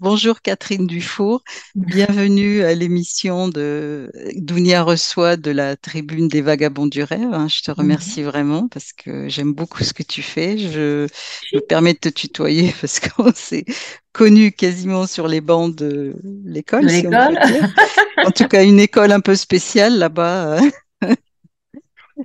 Bonjour Catherine Dufour, bienvenue à l'émission de Dounia reçoit de la Tribune des Vagabonds du Rêve. hein. Je te remercie vraiment parce que j'aime beaucoup ce que tu fais. Je, me permets de te tutoyer parce qu'on s'est connus quasiment sur les bancs de l'école, si. En tout cas, une école un peu spéciale là-bas.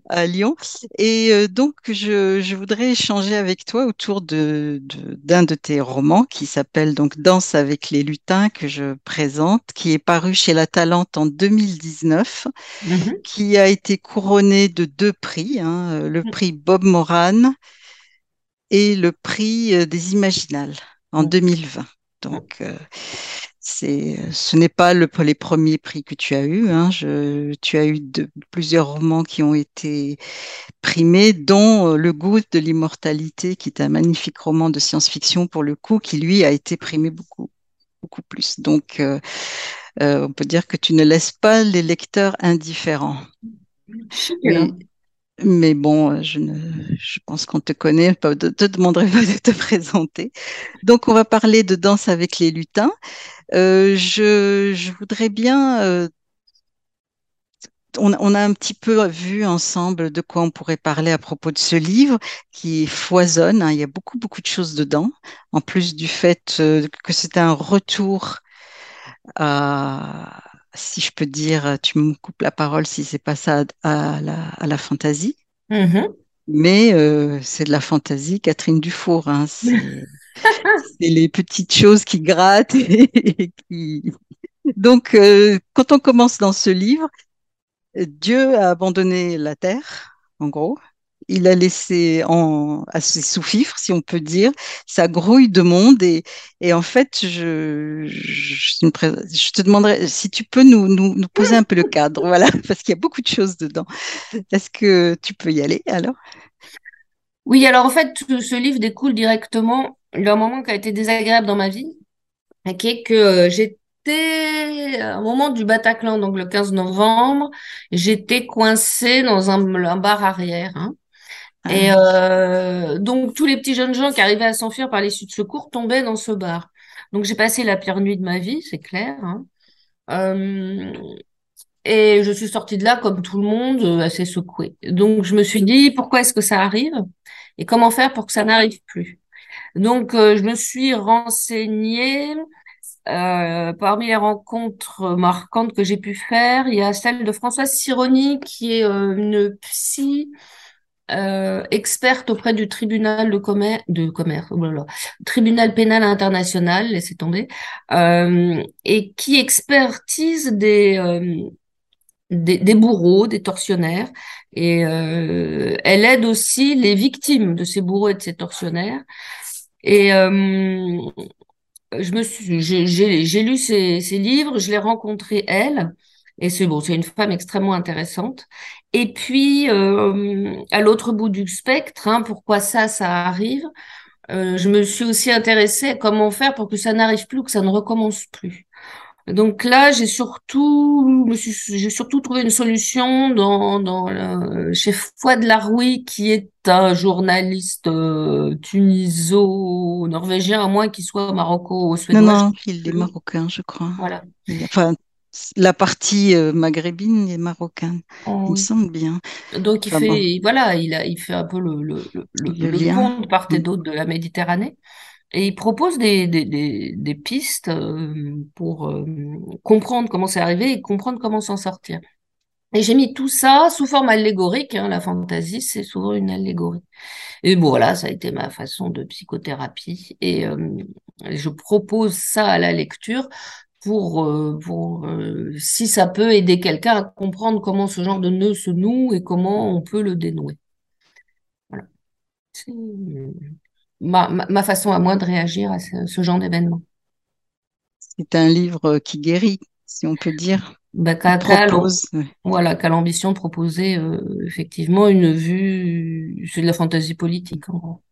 À Lyon. Et euh, donc, je, je voudrais échanger avec toi autour de, de- d'un de tes romans qui s'appelle donc Danse avec les lutins que je présente, qui est paru chez La Talente en 2019, Mhm. qui a été couronné de deux prix, hein, le prix Bob Moran et le prix euh, des Imaginales en 2020. Donc, euh, c'est, ce n'est pas le, les premiers prix que tu as eus. Hein. Je, tu as eu de- plusieurs romans qui ont été primés, dont euh, Le goût de l'immortalité, qui est un magnifique roman de science-fiction pour le coup, qui lui a été primé beaucoup, beaucoup plus. Donc, euh, euh, on peut dire que tu ne laisses pas les lecteurs indifférents. Chic, Mais, bon, je, ne, je pense qu'on te connaît, pas de te demanderai pas de te présenter. Donc, on va parler de Danse avec les lutins. Euh, je, voudrais bien euh, on, a un petit peu vu ensemble de quoi on pourrait parler à propos de ce livre qui foisonne. hein. il y a beaucoup, beaucoup de choses dedans. En plus du fait euh, que c'est un retour à, si je peux dire, tu me coupes la parole si c'est pas ça, à la, à la fantaisie. Mhm. Mais euh, c'est de la fantaisie, Catherine Dufour. hein. C'est les petites choses qui grattent et qui. Donc, euh, quand on commence dans ce livre, Dieu a abandonné la terre, en gros. Il a laissé en, sous-fifres, si on peut dire, sa grouille de monde. Et, en fait, je, te demanderais si tu peux nous, poser un peu le cadre, voilà, parce qu'il y a beaucoup de choses dedans. Est-ce que tu peux y aller alors? Oui, alors en fait, ce livre découle directement d'un moment qui a été désagréable dans ma vie, qui est que euh, j'étais, un moment du Bataclan, donc le 15 novembre, j'étais coincée dans un, un bar arrière. hein. Et euh, donc tous les petits jeunes gens qui arrivaient à s'enfuir par l'issue de secours tombaient dans ce bar. Donc j'ai passé la pire nuit de ma vie, c'est clair. hein. Euh, et je suis sortie de là comme tout le monde, euh, assez secouée. Donc je me suis dit pourquoi est-ce que ça arrive et comment faire pour que ça n'arrive plus? Donc euh, je me suis renseignée. Euh, parmi les rencontres marquantes que j'ai pu faire, il y a celle de Françoise Sironi, qui est euh, une psy euh, experte auprès du tribunal de commerce, oh tribunal pénal international, laissez tomber, euh, et qui expertise des, euh, des, des bourreaux, des tortionnaires, et euh, elle aide aussi les victimes de ces bourreaux et de ces tortionnaires. Et je j'ai lu ses, ses livres, je l'ai rencontrée elle, et c'est bon, c'est une femme extrêmement intéressante. Et puis, euh, à l'autre bout du spectre, hein, pourquoi ça, ça arrive, euh, je me suis aussi intéressée à comment faire pour que ça n'arrive plus, que ça ne recommence plus. Donc là, j'ai surtout, j'ai surtout trouvé une solution dans, dans le- chez Fouad Laroui, qui est un journaliste euh, tuniso-norvégien, à moins qu'il soit non, maroco-suédois. non, sais il est marocain, je crois. Voilà. Enfin, la partie euh, maghrébine est marocaine, Oh, il me semble bien. Donc il Enfin bon, fait, voilà, il a, il fait un peu le, le, le, le le le lien. pont de part et d'autre de la Méditerranée. Et il propose des, des, des, des pistes euh, pour euh, comprendre comment c'est arrivé et comprendre comment s'en sortir. Et j'ai mis tout ça sous forme allégorique. Hein, la fantaisie, c'est souvent une allégorie. Et bon, voilà, ça a été ma façon de psychothérapie. Et euh, je propose ça à la lecture pour, euh, pour euh, si ça peut aider quelqu'un à comprendre comment ce genre de nœud se noue et comment on peut le dénouer. Voilà. C'est ma, ma, ma façon à moi de réagir à ce, ce genre d'événement. C'est un livre qui guérit, si on peut dire, Ben, qu'a l'am- propose. voilà, l'ambition de proposer euh, effectivement une vue, c'est de la fantaisie politique en gros.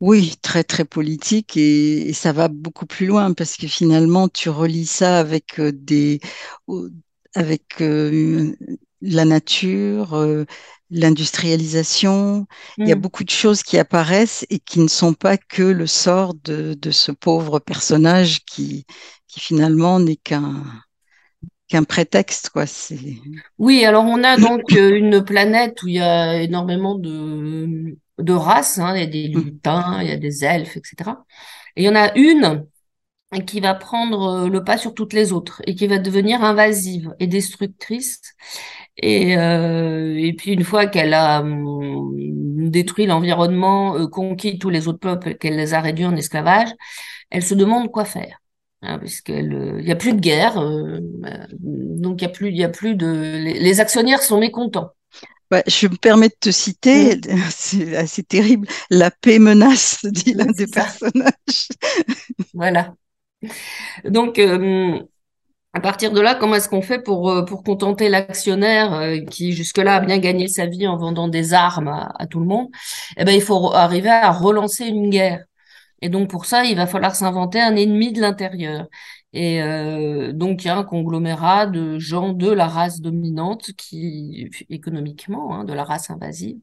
Oui, très très politique et, et ça va beaucoup plus loin parce que finalement tu relis ça avec euh, des, avec euh, la nature, euh, l'industrialisation. Il y a Mm. beaucoup de choses qui apparaissent et qui ne sont pas que le sort de, de ce pauvre personnage qui, qui finalement n'est qu'un qu'un prétexte, quoi. C'est... Oui, alors on a donc une planète où il y a énormément de, de races, hein. Il y a des Mm. lutins, il y a des elfes, etc. Et il y en a une qui va prendre euh, le pas sur toutes les autres et qui va devenir invasive et destructrice. Et, euh, et puis une fois qu'elle a hum, détruit l'environnement, euh, conquis tous les autres peuples, qu'elle les a réduits en esclavage, elle se demande quoi faire. Hein, puisqu'il n'y a plus de guerre, euh, donc il y a plus, il y a plus de, les, les actionnaires sont mécontents. Ouais, je me permets de te citer, c'est assez terrible, la paix menace, dit l'un Oui, des ça. personnages. Voilà. Donc, euh, à partir de là, comment est-ce qu'on fait pour, euh, pour contenter l'actionnaire euh, qui jusque-là a bien gagné sa vie en vendant des armes à, à tout le monde? Eh ben, il faut arriver à relancer une guerre. Et donc pour ça, il va falloir s'inventer un ennemi de l'intérieur. Et euh, donc il y a un conglomérat de gens de la race dominante qui, économiquement, hein, de la race invasive,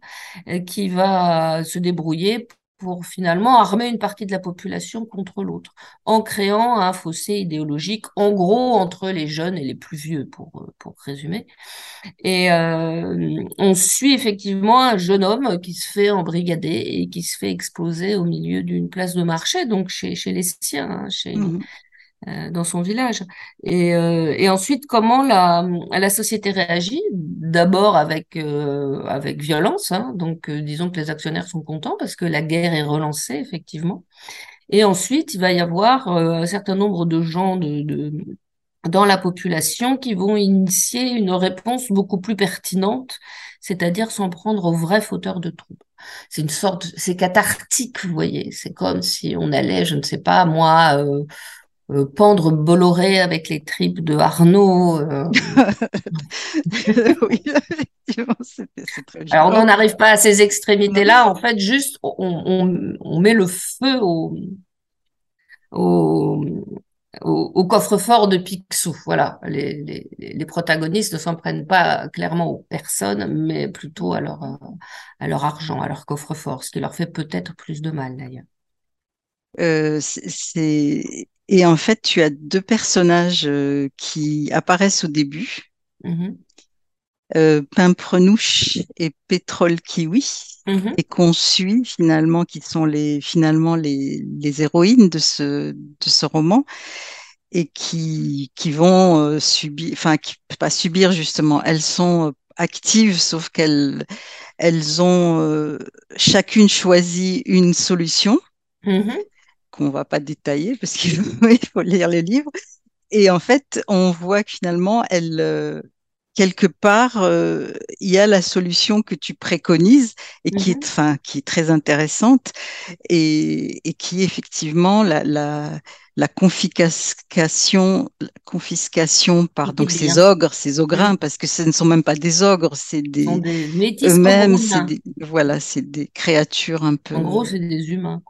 euh, qui va se débrouiller pour finalement armer une partie de la population contre l'autre, en créant un fossé idéologique, en gros, entre les jeunes et les plus vieux, pour, pour résumer. Et euh, on suit effectivement un jeune homme qui se fait embrigader et qui se fait exploser au milieu d'une place de marché, donc chez, chez les siens, hein, chez, Mhm. Euh, dans son village. Et, euh, et ensuite, comment la, la société réagit? D'abord avec, euh, avec violence, hein, donc euh, disons que les actionnaires sont contents parce que la guerre est relancée, effectivement. Et ensuite, il va y avoir euh, un certain nombre de gens de, de dans la population qui vont initier une réponse beaucoup plus pertinente, c'est-à-dire s'en prendre aux vrais fauteurs de troubles. C'est une sorte, c'est cathartique, vous voyez. C'est comme si on allait, je ne sais pas, moi, euh, euh, pendre Bolloré avec les tripes de Arnaud. euh. Oui, effectivement, c'est très Alors, on violent. n'en arrive pas à ces extrémités-là. En fait, juste, on, on, on met le feu au, au, au, au coffre-fort de Picsou. Voilà, les, les, les protagonistes ne s'en prennent pas clairement aux personnes, mais plutôt à leur, à leur argent, à leur coffre-fort, ce qui leur fait peut-être plus de mal d'ailleurs. Euh, c'est- Et en fait, tu as deux personnages euh, qui apparaissent au début, Mhm, euh, Pimprenouche et Pétrole Kiwi, mhm, et qu'on suit finalement, qui sont les, finalement les, les héroïnes de ce, de ce roman, et qui, qui vont euh, subir, enfin, qui, pas subir justement, elles sont euh, actives, sauf qu'elles elles ont euh, chacune choisi une solution. Mhm, qu'on va pas détailler parce qu'il faut, lire le livre. Et en fait, on voit que finalement, elle, euh, quelque part, euh, il y a la solution que tu préconises et qui est, mhm. enfin, qui est très intéressante et, et qui est effectivement la, la, la confiscation, la confiscation par donc ces ogres, ces ogrins, parce que ce ne sont même pas des ogres, c'est des des eux-mêmes, c'est cambodgiens. des, voilà, c'est des créatures un En gros, peu. c'est des humains.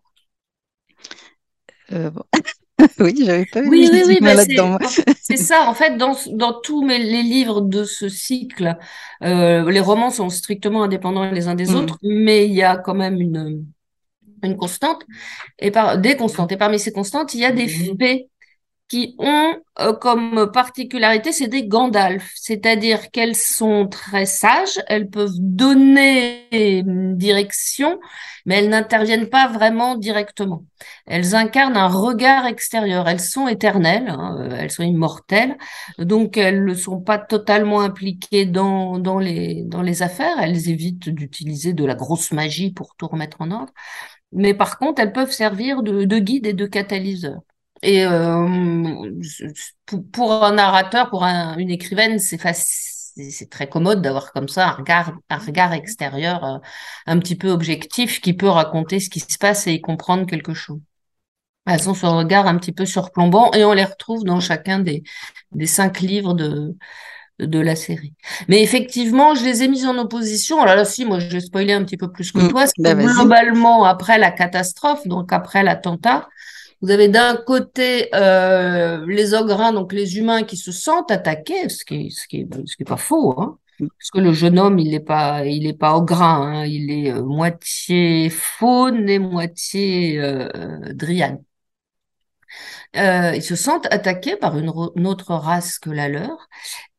Euh, bon. Oui, j'avais pas vu Oui, oui, oui, ben c'est là-dedans. c'est ça. En fait, dans, dans tous mes, les livres de ce cycle, euh, les romans sont strictement indépendants les uns des Mm. autres, mais il y a quand même une, une constante, et par, des constantes. Et parmi ces constantes, il y a des faits qui ont euh, comme particularité, c'est des Gandalf, c'est-à-dire qu'elles sont très sages, elles peuvent donner une direction, mais elles n'interviennent pas vraiment directement. Elles incarnent un regard extérieur, elles sont éternelles, hein, euh, elles sont immortelles, donc elles ne sont pas totalement impliquées dans, les, affaires, elles évitent d'utiliser de la grosse magie pour tout remettre en ordre, mais par contre, elles peuvent servir de guide et de catalyseur. Et euh, pour, pour un narrateur, pour un- une écrivaine, c'est facile, c'est très commode d'avoir comme ça un regard, un regard extérieur euh, un petit peu objectif qui peut raconter ce qui se passe et y comprendre quelque chose. Elles ont ce regard un petit peu surplombant et on les retrouve dans chacun des, des cinq livres de, de la série. Mais effectivement, je les ai mises en opposition. Alors là, si, moi, je vais spoiler un petit peu plus que Mm. toi. Ben globalement, après la catastrophe, donc après l'attentat, vous avez d'un côté euh, les ogrins, donc les humains qui se sentent attaqués, ce qui, ce qui, ce qui est pas faux, hein, Parce que le jeune homme, il n'est pas, il est pas grain, hein. il est euh, moitié faune et moitié euh, dryade. Euh, ils se sentent attaqués par une, une, autre race que la leur.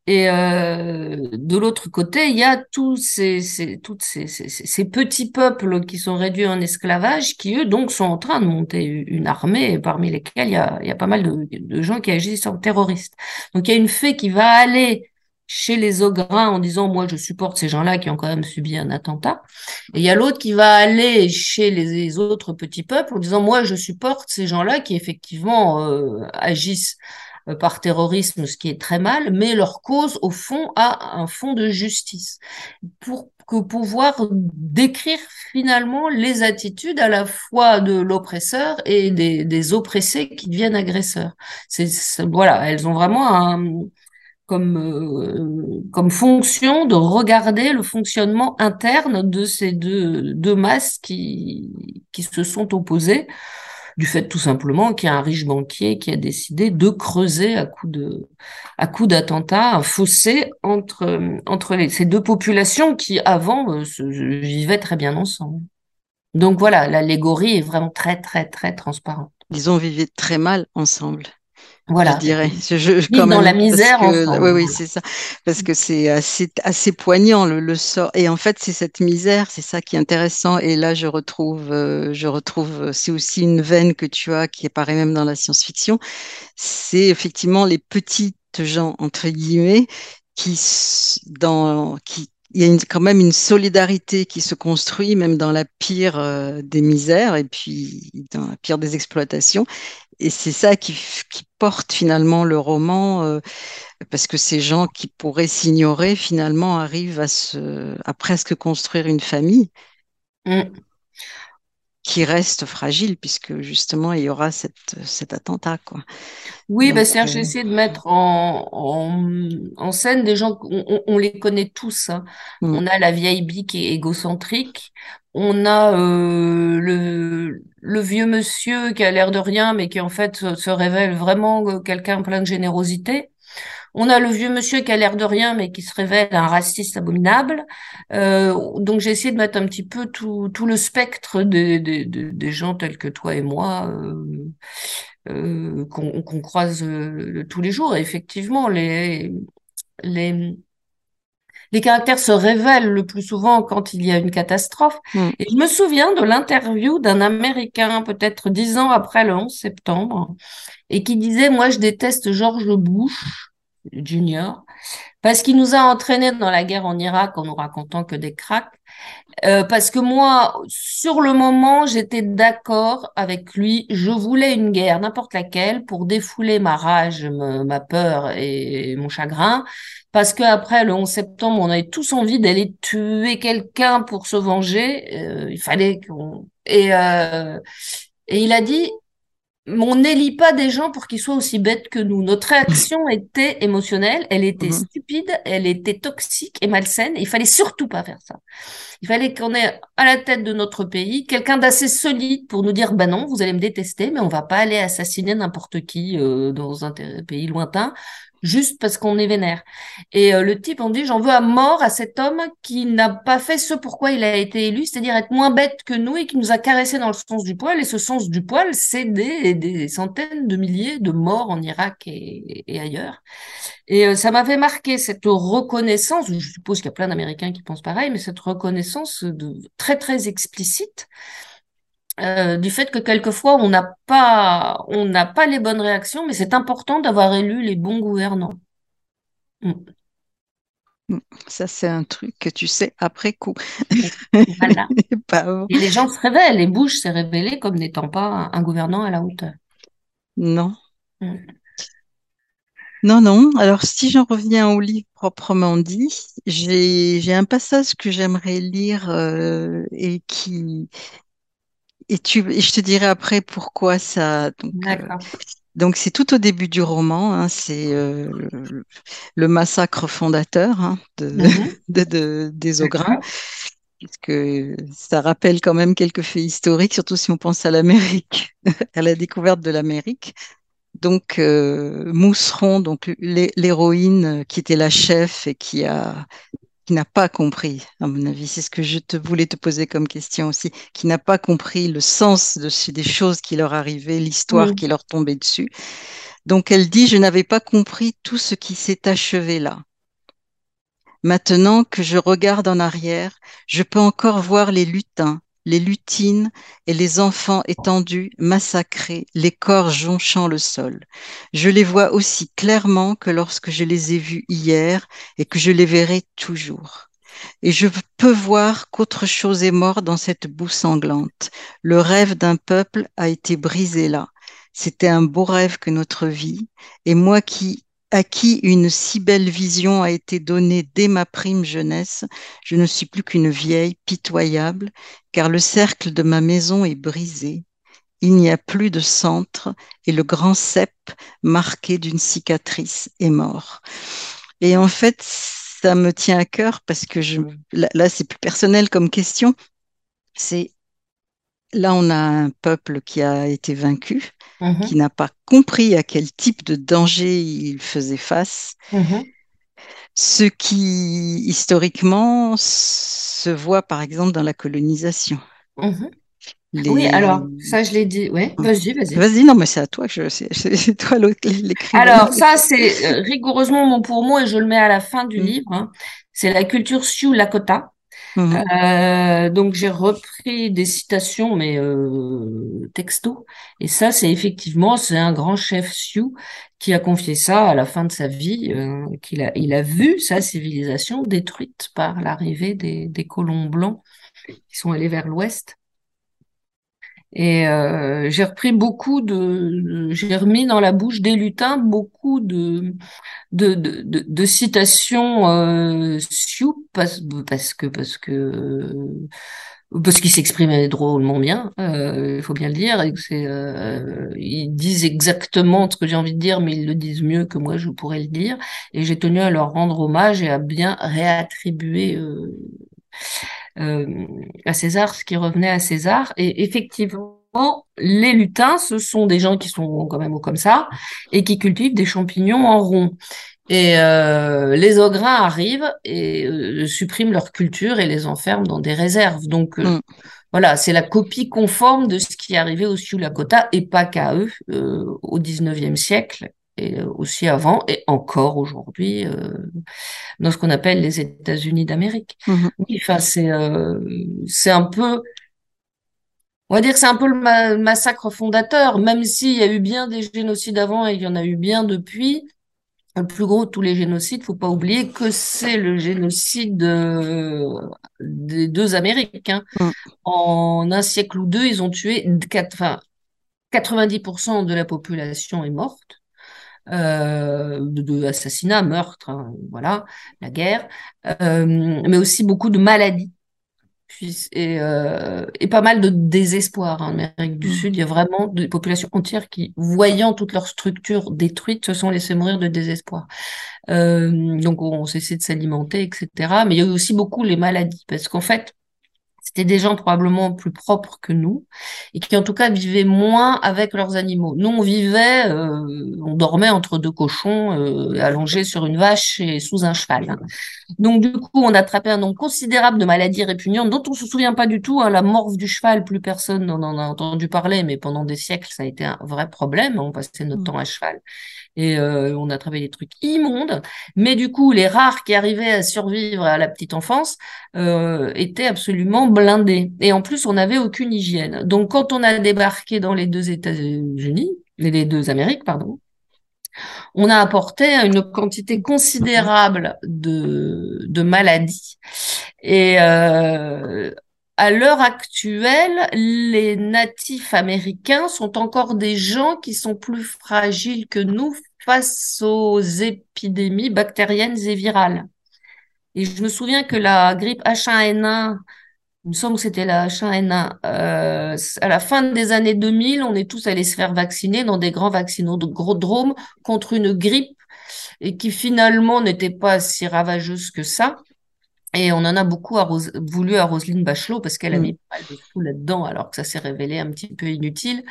Et euh, de l'autre côté, il y a tous ces, ces, toutes ces, ces, ces, petits peuples qui sont réduits en esclavage, qui eux donc sont en train de monter une armée, parmi lesquels il y a, y a pas mal de, gens qui agissent en terroristes. Donc il y a une fée qui va aller chez les Ogrins en disant moi je supporte ces gens-là qui ont quand même subi un attentat et il y a l'autre qui va aller chez les, autres petits peuples en disant moi je supporte ces gens-là qui effectivement euh, agissent par terrorisme ce qui est très mal mais leur cause au fond a un fond de justice. Pour que pouvoir décrire finalement les attitudes à la fois de l'oppresseur et des, des oppressés qui deviennent agresseurs. C'est voilà elles ont vraiment un comme, euh, comme fonction de regarder le fonctionnement interne de ces deux, deux masses qui, qui se sont opposées, du fait tout simplement qu'il y a un riche banquier qui a décidé de creuser à coup de à coup d'attentat un fossé entre entre ces deux populations qui avant euh, se, vivaient très bien ensemble. Donc voilà, l'allégorie est vraiment très très très transparente. Ils ont vivé très mal ensemble. Voilà. Je dirais. Je, je, quand même, dans la misère. Que, oui, oui, c'est ça. Parce que c'est assez, assez poignant le, le, sort. Et en fait, c'est cette misère, c'est ça qui est intéressant. Et là, je retrouve, euh, je retrouve, c'est aussi une veine que tu as qui apparaît même dans la science-fiction. C'est effectivement les petites gens entre guillemets qui dans qui il y a quand même une solidarité qui se construit même dans la pire euh, des misères et puis dans la pire des exploitations et c'est ça qui, porte finalement le roman, euh, parce que ces gens qui pourraient s'ignorer finalement arrivent à, presque construire une famille mm. Qui reste fragile, puisque justement il y aura cette, cet attentat. Quoi. Oui, bah, Serge, j'ai essayé de mettre en, en, en scène des gens, on, on les connaît tous. Hein. Mm. On a la vieille bille qui est égocentrique, on a euh, le, le, vieux monsieur qui a l'air de rien, mais qui en fait se révèle vraiment euh, quelqu'un plein de générosité. On a le vieux monsieur qui a l'air de rien, mais qui se révèle un raciste abominable. Euh, donc j'ai essayé de mettre un petit peu tout, tout le spectre des, des, des, gens tels que toi et moi euh, euh, qu'on croise tous les jours. Et effectivement, les, les, les caractères se révèlent le plus souvent quand il y a une catastrophe. Mm. Et je me souviens de l'interview d'un Américain, peut-être dix ans après le 11 septembre, et qui disait, moi, je déteste George Bush, Junior, parce qu'il nous a entraînés dans la guerre en Irak en nous racontant que des cracks. Euh, parce que moi, sur le moment, j'étais d'accord avec lui. Je voulais une guerre, n'importe laquelle, pour défouler ma rage, ma peur et mon chagrin parce qu'après le 11 septembre, on avait tous envie d'aller tuer quelqu'un pour se venger. Euh, il fallait qu'on... Et, euh, et il a dit, on n'élit pas des gens pour qu'ils soient aussi bêtes que nous. Notre réaction était émotionnelle, elle était mhm. stupide, elle était toxique et malsaine. il fallait surtout pas faire ça. Il fallait qu'on ait à la tête de notre pays quelqu'un d'assez solide pour nous dire, bah non, vous allez me détester, mais on va pas aller assassiner n'importe qui euh, dans un pays lointain juste parce qu'on est vénère. Et euh, le type, on dit, j'en veux à mort à cet homme qui n'a pas fait ce pourquoi il a été élu, c'est-à-dire être moins bête que nous et qui nous a caressé dans le sens du poil. Et ce sens du poil, c'est des, centaines de milliers de morts en Irak et, et ailleurs. Et euh, ça m'avait marqué cette reconnaissance, je suppose qu'il y a plein d'Américains qui pensent pareil, mais cette reconnaissance de, très, très explicite euh, du fait que quelquefois on n'a pas on n'a pas les bonnes réactions, mais c'est important d'avoir élu les bons gouvernants. Mm. Mm. Ça, c'est un truc que tu sais après coup. Voilà. Et les gens se révèlent. Et Bush s'est révélé comme n'étant pas un gouvernant à la hauteur. Non. Mm. Non, non. Alors, si j'en reviens au livre proprement dit, j'ai un passage que j'aimerais lire euh, et qui, et, tu, et je te dirai après pourquoi ça. Euh, donc, c'est tout au début du roman. Hein, c'est euh, le, massacre fondateur hein, de, de, de, des Ogrins. Puisque ça rappelle quand même quelques faits historiques, surtout si on pense à l'Amérique, à la découverte de l'Amérique. Donc, euh, Mousseron, donc l'héroïne qui était la chef et qui a qui n'a pas compris, à mon avis, c'est ce que je te voulais te poser comme question aussi, qui n'a pas compris le sens de, des choses qui leur arrivaient, l'histoire qui leur tombait dessus. Donc elle dit, je n'avais pas compris tout ce qui s'est achevé là. Maintenant que je regarde en arrière, je peux encore voir les lutins, les lutines et les enfants étendus, massacrés, les corps jonchant le sol. Je les vois aussi clairement que lorsque je les ai vus hier et que je les verrai toujours. Et je peux voir qu'autre chose est mort dans cette boue sanglante. Le rêve d'un peuple a été brisé là. C'était un beau rêve que notre vie, et moi qui à qui une si belle vision a été donnée dès ma prime jeunesse, je ne suis plus qu'une vieille pitoyable, car le cercle de ma maison est brisé. Il n'y a plus de centre et le grand cep, marqué d'une cicatrice, est mort. Et en fait, ça me tient à cœur parce que je, là, là c'est plus personnel comme question. C'est là, on a un peuple qui a été vaincu, Qui n'a pas compris à quel type de danger il faisait face, Mhm. ce qui historiquement se voit par exemple dans la colonisation. Mhm. Les... Oui, alors, ça, je l'ai dit. Ouais, vas-y, vas-y. Vas-y, non, mais c'est à toi que je, c'est, toi l'écrivain. Alors, ça, c'est euh, rigoureusement mot pour mot et je le mets à la fin du Mm. livre. hein. C'est la culture Sioux Lakota. Mhm. Euh, donc j'ai repris des citations, mais euh, texto. Et ça, c'est effectivement, c'est un grand chef Sioux qui a confié ça à la fin de sa vie, euh, qu'il a, il a vu sa civilisation détruite par l'arrivée des colons blancs qui sont allés vers l'ouest. Et euh, j'ai repris beaucoup de, j'ai remis dans la bouche des lutins beaucoup de de, de, de, citations euh, Sioux parce, parce que parce que parce qu'ils s'exprimaient drôlement bien, euh, il faut bien le dire, et c'est euh, ils disent exactement ce que j'ai envie de dire, mais ils le disent mieux que moi je pourrais le dire, et j'ai tenu à leur rendre hommage et à bien réattribuer euh, à César ce qui revenait à César. Et effectivement, les lutins, ce sont des gens qui sont quand même comme ça et qui cultivent des champignons en rond. Et euh, les Ogrins arrivent et euh, suppriment leur culture et les enferment dans des réserves. Donc euh, Mm. voilà, c'est la copie conforme de ce qui est arrivé aux Sioux Lakota et pas qu'à eux euh, au 19e siècle et euh, aussi avant et encore aujourd'hui euh, dans ce qu'on appelle les États-Unis d'Amérique. Oui, enfin c'est euh, c'est un peu on va dire que c'est un peu le ma- massacre fondateur, même s'il y a eu bien des génocides avant et il y en a eu bien depuis. Le plus gros de tous les génocides, faut pas oublier que c'est le génocide euh, des deux Amériques. hein. Mm. En un siècle ou deux, ils ont tué quatre, enfin, 90% de la population est morte. Euh, de, de assassinats, meurtres, hein, voilà, la guerre, euh, mais aussi beaucoup de maladies puis, et, euh, et pas mal de désespoir hein, en Amérique du Mm. Sud. Il y a vraiment des populations entières qui, voyant toute leur structure détruite, se sont laissées mourir de désespoir. Euh, donc on cessait de s'alimenter, etc. Mais il y a eu aussi beaucoup les maladies, parce qu'en fait, c'était des gens probablement plus propres que nous et qui en tout cas vivaient moins avec leurs animaux. Nous, on vivait, euh, on dormait entre deux cochons, euh, allongés sur une vache et sous un cheval. Donc du coup, on attrapait un nombre considérable de maladies répugnantes dont on se souvient pas du tout. hein. La morve du cheval, plus personne n'en en a entendu parler, mais pendant des siècles, ça a été un vrai problème. On passait notre Mm. temps à cheval et euh, on attrapait des trucs immondes. Mais du coup, les rares qui arrivaient à survivre à la petite enfance euh, étaient absolument blindés. Et en plus, on n'avait aucune hygiène. Donc quand on a débarqué dans les deux États-Unis, les deux Amériques, pardon, on a apporté une quantité considérable de, maladies. Et euh, à l'heure actuelle, les natifs américains sont encore des gens qui sont plus fragiles que nous face aux épidémies bactériennes et virales. Et je me souviens que la grippe H1N1, il me semble que c'était la H1N1, euh, à la fin des années 2000, on est tous allés se faire vacciner dans des grands vaccinodromes contre une grippe et qui finalement n'était pas si ravageuse que ça. Et on en a beaucoup voulu à Roselyne Bachelot parce qu'elle a Mm. mis pas mal de sous là-dedans alors que ça s'est révélé un petit peu inutile.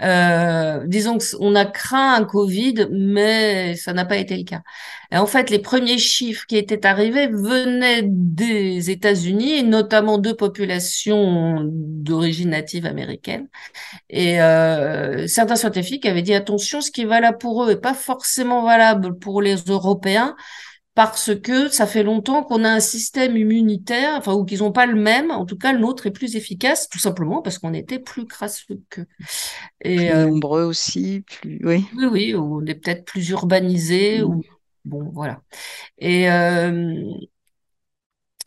Euh, disons qu'on a craint un Covid, mais ça n'a pas été le cas. Et en fait, les premiers chiffres qui étaient arrivés venaient des États-Unis, et notamment de populations d'origine native américaine. Et euh, certains scientifiques avaient dit attention, ce qui est valable pour eux est pas forcément valable pour les Européens parce que ça fait longtemps qu'on a un système immunitaire, enfin, ou qu'ils n'ont pas le même. En tout cas, le nôtre est plus efficace, tout simplement parce qu'on était plus crasseux qu'eux. Et plus euh, nombreux aussi, plus oui. Oui, oui, on est peut-être plus urbanisé. Ou... Bon, voilà. Et euh, et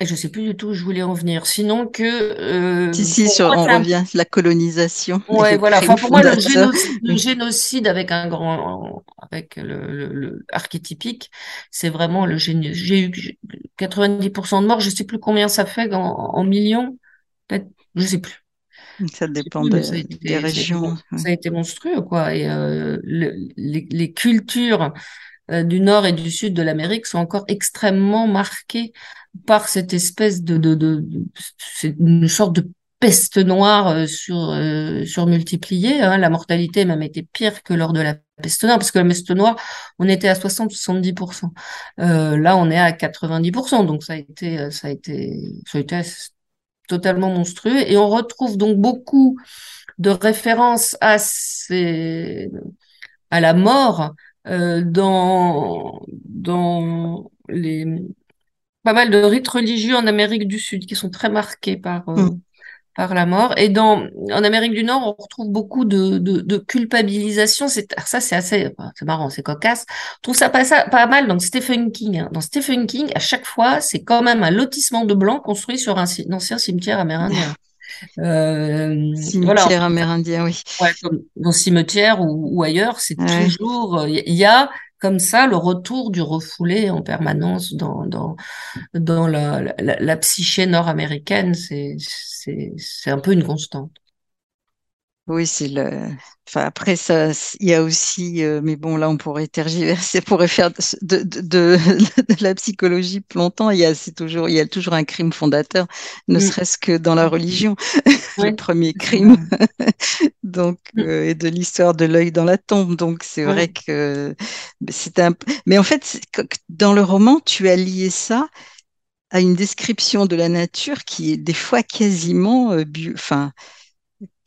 je sais plus du tout où je voulais en venir. Sinon que. Euh, si, si, sur, on revient, la colonisation. Ouais, voilà. Enfin, pour moi, le génocide, le génocide, avec un grand. avec le, le, archétypique, c'est vraiment le génie. J'ai eu 90% de morts, je sais plus combien ça fait en, en millions. Peut-être, je sais plus. Ça dépend des régions. Ça a été monstrueux, quoi. Et euh, les, les, cultures euh, du nord et du sud de l'Amérique sont encore extrêmement marquées par cette espèce de, de, de, une sorte de peste noire euh, sur euh, surmultipliée. Hein. La mortalité même était pire que lors de la peste noire, parce que la peste noire, on était à 60-70%. Euh, là, on est à 90%, donc ça a été, euh, ça a été, ça a été totalement monstrueux. Et on retrouve donc beaucoup de références à ces, à la mort euh, dans dans les pas mal de rites religieux en Amérique du Sud qui sont très marqués par, euh, mm. par la mort. Et dans, en Amérique du Nord, on retrouve beaucoup de, de, de culpabilisation. C'est, ça, c'est assez, c'est marrant, c'est cocasse. On trouve ça pas, ça, pas mal dans Stephen King. Hein. Dans Stephen King, à chaque fois, c'est quand même un lotissement de blancs construit sur un, ancien cimetière amérindien. Euh, cimetière amérindien, oui. Ouais, dans cimetière ou, ou ailleurs, c'est toujours, il y a comme ça le retour du refoulé en permanence dans, la, la, psyché nord-américaine, c'est un peu une constante. Oui, c'est le. Enfin, après, ça, il y a aussi, euh, mais bon, là, on pourrait tergiverser, on pourrait faire de, de, de, de la psychologie longtemps. Il y a, c'est toujours, il y a toujours un crime fondateur, ne mm. serait-ce que dans la religion, le premier crime, donc, mm. euh, et de l'histoire de l'œil dans la tombe. Donc, c'est vrai que c'est un. Mais en fait, dans le roman, tu as lié ça à une description de la nature qui est des fois quasiment, euh, enfin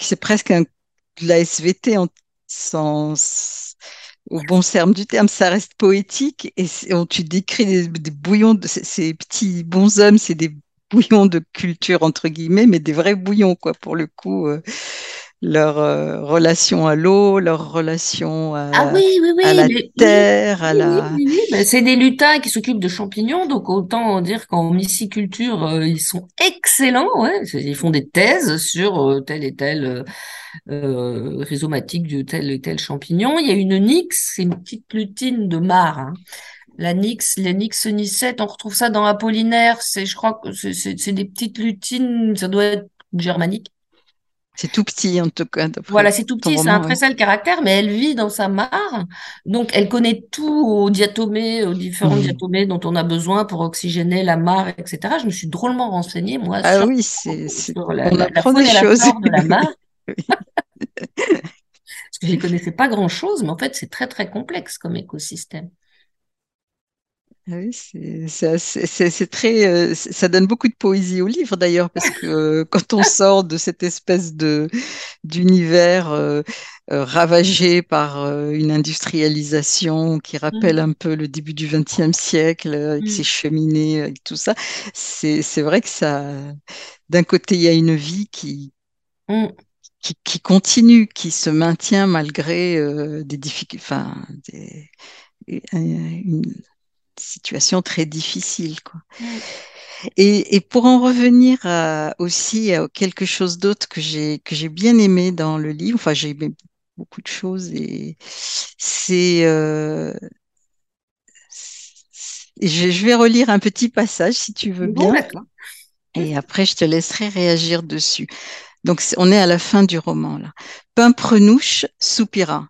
c'est presque un, de la SVT en sens, au bon terme du terme, ça reste poétique et tu décris des, bouillons, de, ces petits bons hommes, c'est des bouillons de culture entre guillemets, mais des vrais bouillons quoi pour le coup. Euh, leur euh, relation à l'eau, leur relation à, ah oui, oui, oui, à la terre, à la. Ben, c'est des lutins qui s'occupent de champignons, donc autant dire qu'en myciculture, euh, ils sont excellents. Ouais. Ils font des thèses sur euh, tel et tel rhizomatique de tel et tel champignon. Il y a une nix, c'est une petite lutine de mar. Hein. La nix, la nix nicette, on retrouve ça dans Apollinaire. C'est, je crois que c'est des petites lutines, ça doit être germanique c'est tout petit en tout cas. Voilà, c'est tout petit, c'est un très sale caractère, mais elle vit dans sa mare, donc elle connaît tout aux diatomées, aux différents mmh. diatomées dont on a besoin pour oxygéner la mare, etc. Je me suis drôlement renseignée, moi, ah sur, oui, c'est, sur la, on apprend des choses. de la mare. Parce que je ne connaissais pas grand-chose, mais en fait, c'est très, très complexe comme écosystème. Ah oui, c'est très, euh, ça donne beaucoup de poésie au livre d'ailleurs, parce que euh, quand on sort de cette espèce de d'univers euh, ravagé par une industrialisation qui rappelle mmh. un peu le début du XXe siècle, avec ses mmh. cheminées, avec tout ça, c'est vrai que ça, d'un côté, il y a une vie qui, mmh. qui, qui, continue, qui se maintient malgré des difficultés, enfin, des, une, situation très difficile. Quoi. Et, et, pour en revenir aussi à quelque chose d'autre que j'ai que j'ai bien aimé dans le livre, enfin j'ai aimé beaucoup de choses et c'est euh, je, je, vais relire un petit passage si tu veux bien. et après je te laisserai réagir dessus. Donc on est à la fin du roman là. Pimprenouche soupira.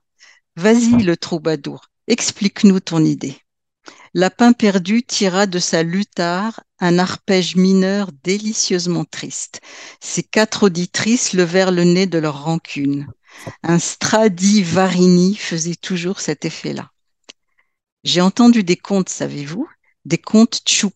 Vas-y le troubadour, explique-nous ton idée. Lapin perdu tira de sa luthare un arpège mineur délicieusement triste. Ses quatre auditrices levèrent le nez de leur rancune. Un Stradivarini faisait toujours cet effet-là. J'ai entendu des contes, savez-vous, des contes tchoup,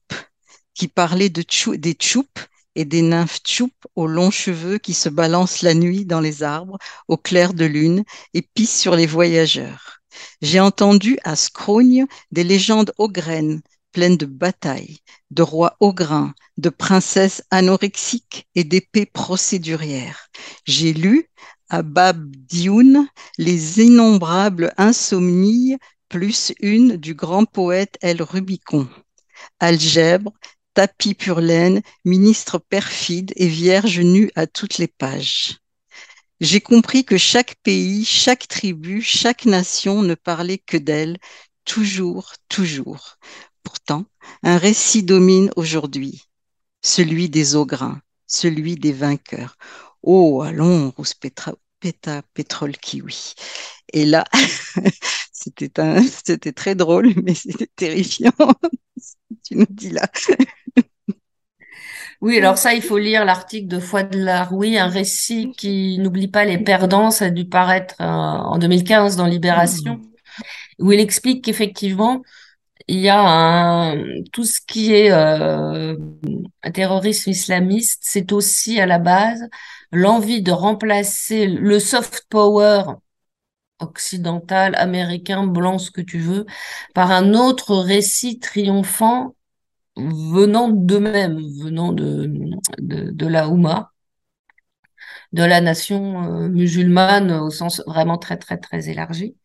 qui parlaient des tchoups et des nymphes tchoup aux longs cheveux qui se balancent la nuit dans les arbres au clair de lune et pissent sur les voyageurs. J'ai entendu à Scrogne des légendes ograines pleines de batailles, de rois ograins, de princesses anorexiques et d'épées procédurières. J'ai lu à Bab Dioun les innombrables insomnies plus une du grand poète El Rubicon. Algèbre, tapis pur laine, ministre perfide et vierge nue à toutes les pages. J'ai compris que chaque pays, chaque tribu, chaque nation ne parlait que d'elle, toujours, toujours. Pourtant, un récit domine aujourd'hui, celui des ograins, celui des vainqueurs. Oh, allons, rousse péta, pétrole kiwi. Et là, c'était très drôle, mais c'était terrifiant. tu nous dis là. Oui, alors ça, il faut lire l'article de Foi de Laroui, un récit qui n'oublie pas les perdants, ça a dû paraître euh, en 2015 dans Libération, où il explique qu'effectivement, il y a un, tout ce qui est euh, un terrorisme islamiste, c'est aussi à la base l'envie de remplacer le soft power occidental, américain, blanc, ce que tu veux, par un autre récit triomphant venant d'eux-mêmes, venant de, de, la Houma, de la nation euh, musulmane au sens vraiment très, très, très élargi.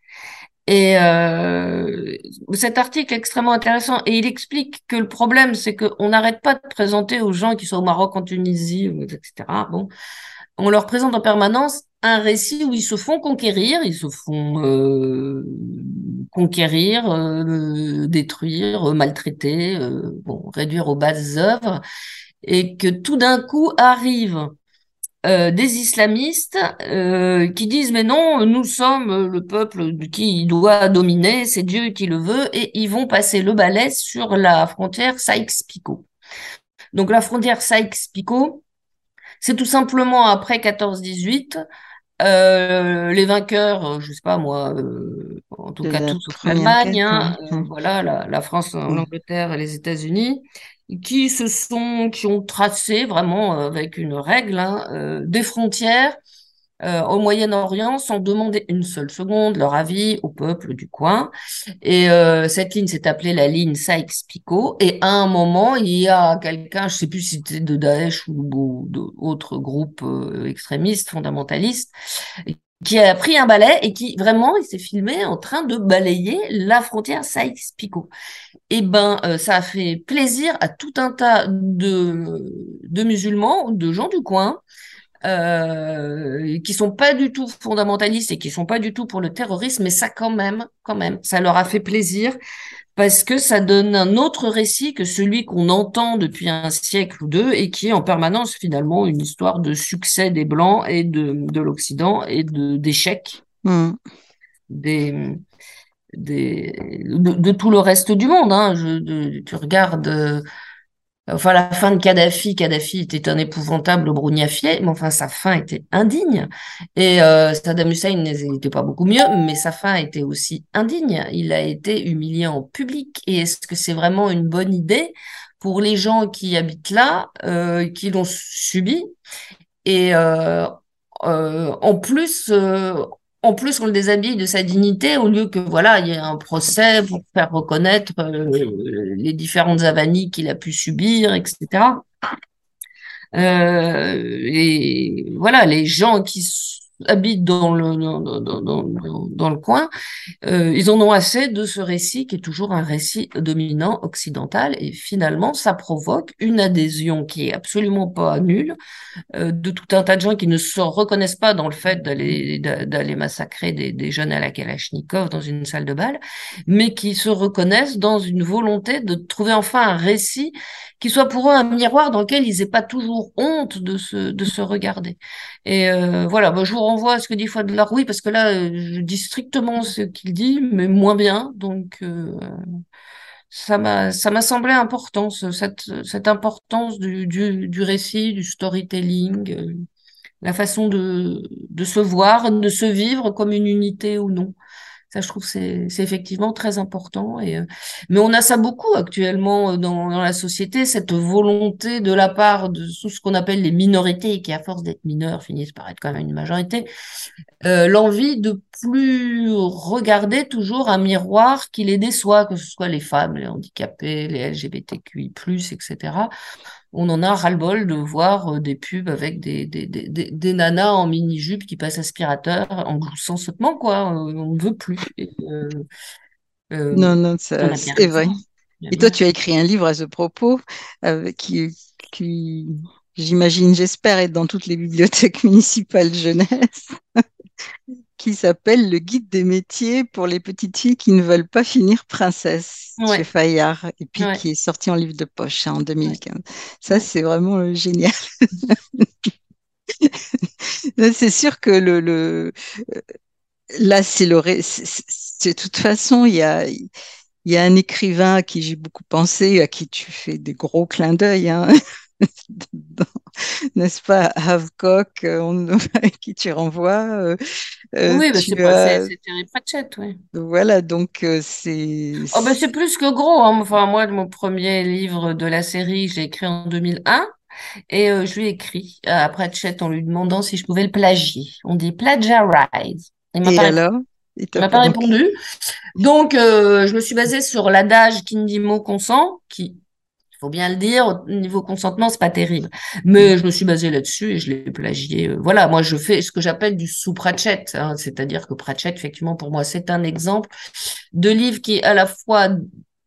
Et euh, cet article est extrêmement intéressant et il explique que le problème, c'est qu'on n'arrête pas de présenter aux gens qui sont au Maroc, en Tunisie, etc. Bon, on leur présente en permanence un récit où ils se font conquérir, ils se font euh, conquérir, euh, détruire, euh, maltraiter, bon, réduire aux bases œuvres, et que tout d'un coup arrivent des islamistes qui disent mais non, nous sommes le peuple qui doit dominer, c'est Dieu qui le veut, et ils vont passer le balai sur la frontière Sykes-Picot. Donc la frontière Sykes-Picot, c'est tout simplement après 14-18, euh, les vainqueurs, euh, je sais pas moi, euh, en tout cas tous sauf l'Allemagne, hein, euh, voilà, la, la France, l'Angleterre et les États-Unis, qui se sont, qui ont tracé vraiment avec une règle hein, des frontières euh, au Moyen-Orient sans demander une seule seconde leur avis au peuple du coin. Et euh, cette ligne s'est appelée la ligne Sykes-Picot. Et à un moment, il y a quelqu'un, je sais plus si c'était de Daesh ou d'autres groupes euh, extrémistes, fondamentalistes, qui a pris un balai et qui vraiment il s'est filmé en train de balayer la frontière Sykes-Picot. Et ben ça a fait plaisir à tout un tas de musulmans, de gens du coin, euh, qui sont pas du tout fondamentalistes et qui sont pas du tout pour le terrorisme, mais ça quand même, quand même, ça leur a fait plaisir parce que ça donne un autre récit que celui qu'on entend depuis un siècle ou deux et qui est en permanence finalement une histoire de succès des blancs et de, de l'Occident et de d'échecs mmh. des des de, tout le reste du monde. Hein. Je, tu regardes Enfin, la fin de Kadhafi, Kadhafi était un épouvantable brugnafier, mais enfin, sa fin était indigne. Et euh, Saddam Hussein n'était pas beaucoup mieux, mais sa fin était aussi indigne. Il a été humilié en public. Et est-ce que c'est vraiment une bonne idée pour les gens qui habitent là, euh, qui l'ont subi? Et euh, euh en plus, euh, en plus, on le déshabille de sa dignité au lieu que voilà, il y ait un procès pour faire reconnaître euh, les différentes avanies qu'il a pu subir, etc. Euh, et voilà, les gens qui habitent dans le, dans, dans, dans, le coin, euh, ils en ont assez de ce récit qui est toujours un récit dominant occidental et finalement ça provoque une adhésion qui est absolument pas nulle euh, de tout un tas de gens qui ne se reconnaissent pas dans le fait d'aller massacrer des, des, jeunes à la Kalachnikov dans une salle de bal, mais qui se reconnaissent dans une volonté de trouver enfin un récit qui soit pour eux un miroir dans lequel ils n'aient pas toujours honte de se, de se regarder. Et euh, voilà, vous renvoie à ce que dit Fouad oui, parce que là, euh, je dis strictement ce qu'il dit, mais moins bien. Donc, euh, ça m'a semblé important, cette, cette importance du, du, du récit, du storytelling, la façon de, de se voir, de se vivre comme une unité ou non. Ça, je trouve, c'est effectivement très important. Et euh, mais on a ça beaucoup actuellement euh, dans, dans la société, cette volonté de la part de tout ce qu'on appelle les minorités, qui à force d'être mineurs finissent par être quand même une majorité, euh, l'envie de plus regarder toujours un miroir qui les déçoit, que ce soit les femmes, les handicapés, les LGBTQI+, etc on en a ras-le-bol de voir euh, des pubs avec des, des, des, des nanas en mini-jupe qui passent aspirateur en gloussant sautement, quoi. Euh, on ne veut plus. Euh, non, non, c'est vrai. Et toi, tu as écrit un livre à ce propos qui, qui j'imagine, j'espère, être dans toutes les bibliothèques municipales jeunesse qui s'appelle Le guide des métiers pour les petites filles qui ne veulent pas finir princesse chez Fayard et puis qui est sorti en livre de poche hein, en 2015. Ça, c'est vraiment euh, génial. c'est sûr que le, le euh, là, c'est le de toute façon, il y a il y a un écrivain à qui j'ai beaucoup pensé, à qui tu fais des gros clins d'œil, hein, n'est-ce pas, Havecock, euh, qui tu renvoies. Euh, euh, oui, bah, c'est Terry Pratchett, oui. Voilà, donc c'est. Oh, bah, c'est plus que gros. Hein. Enfin, moi, mon premier livre de la série, je l'ai écrit en 2001. Et je lui ai écrit à Pratchett en lui demandant si je pouvais le plagier. On dit plagiarize. Il m'a pas alors? Il m'a pas répondu. Donc, je me suis basée sur l'adage qui dit mot consent, qui faut bien le dire, au niveau consentement, c'est pas terrible. Mais je me suis basée là-dessus et je l'ai plagié. Euh, voilà, moi je fais ce que j'appelle du sous-Pratchett, hein. c'est-à-dire que Pratchett, effectivement, pour moi, c'est un exemple de livre qui à la fois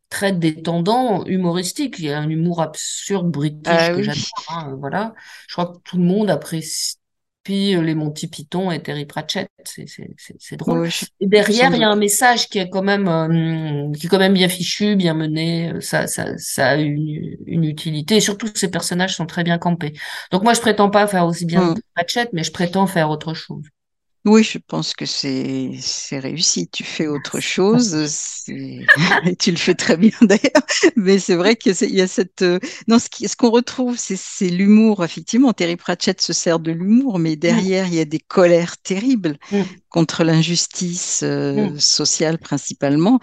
traite des tendants humoristiques. Il y a un humour absurde british ah que j'adore. Hein, voilà, je crois que tout le monde apprécie puis euh, les Monty Python et Terry Pratchett, c'est drôle. et derrière, il y a un message qui est quand même, euh, qui est quand même bien fichu, bien mené. Ça, ça, ça a une, une, utilité. Et surtout, ces personnages sont très bien campés. Donc moi, je prétends pas faire aussi bien que Pratchett, mais je prétends faire autre chose. Oui, je pense que c'est réussi. Tu fais autre chose, et tu le fais très bien d'ailleurs. Mais c'est vrai qu'il y a cette euh, non, ce qu'on retrouve, c'est l'humour. Effectivement, Terry Pratchett se sert de l'humour, mais derrière, il y a des colères terribles mm. contre l'injustice euh, mm. sociale principalement,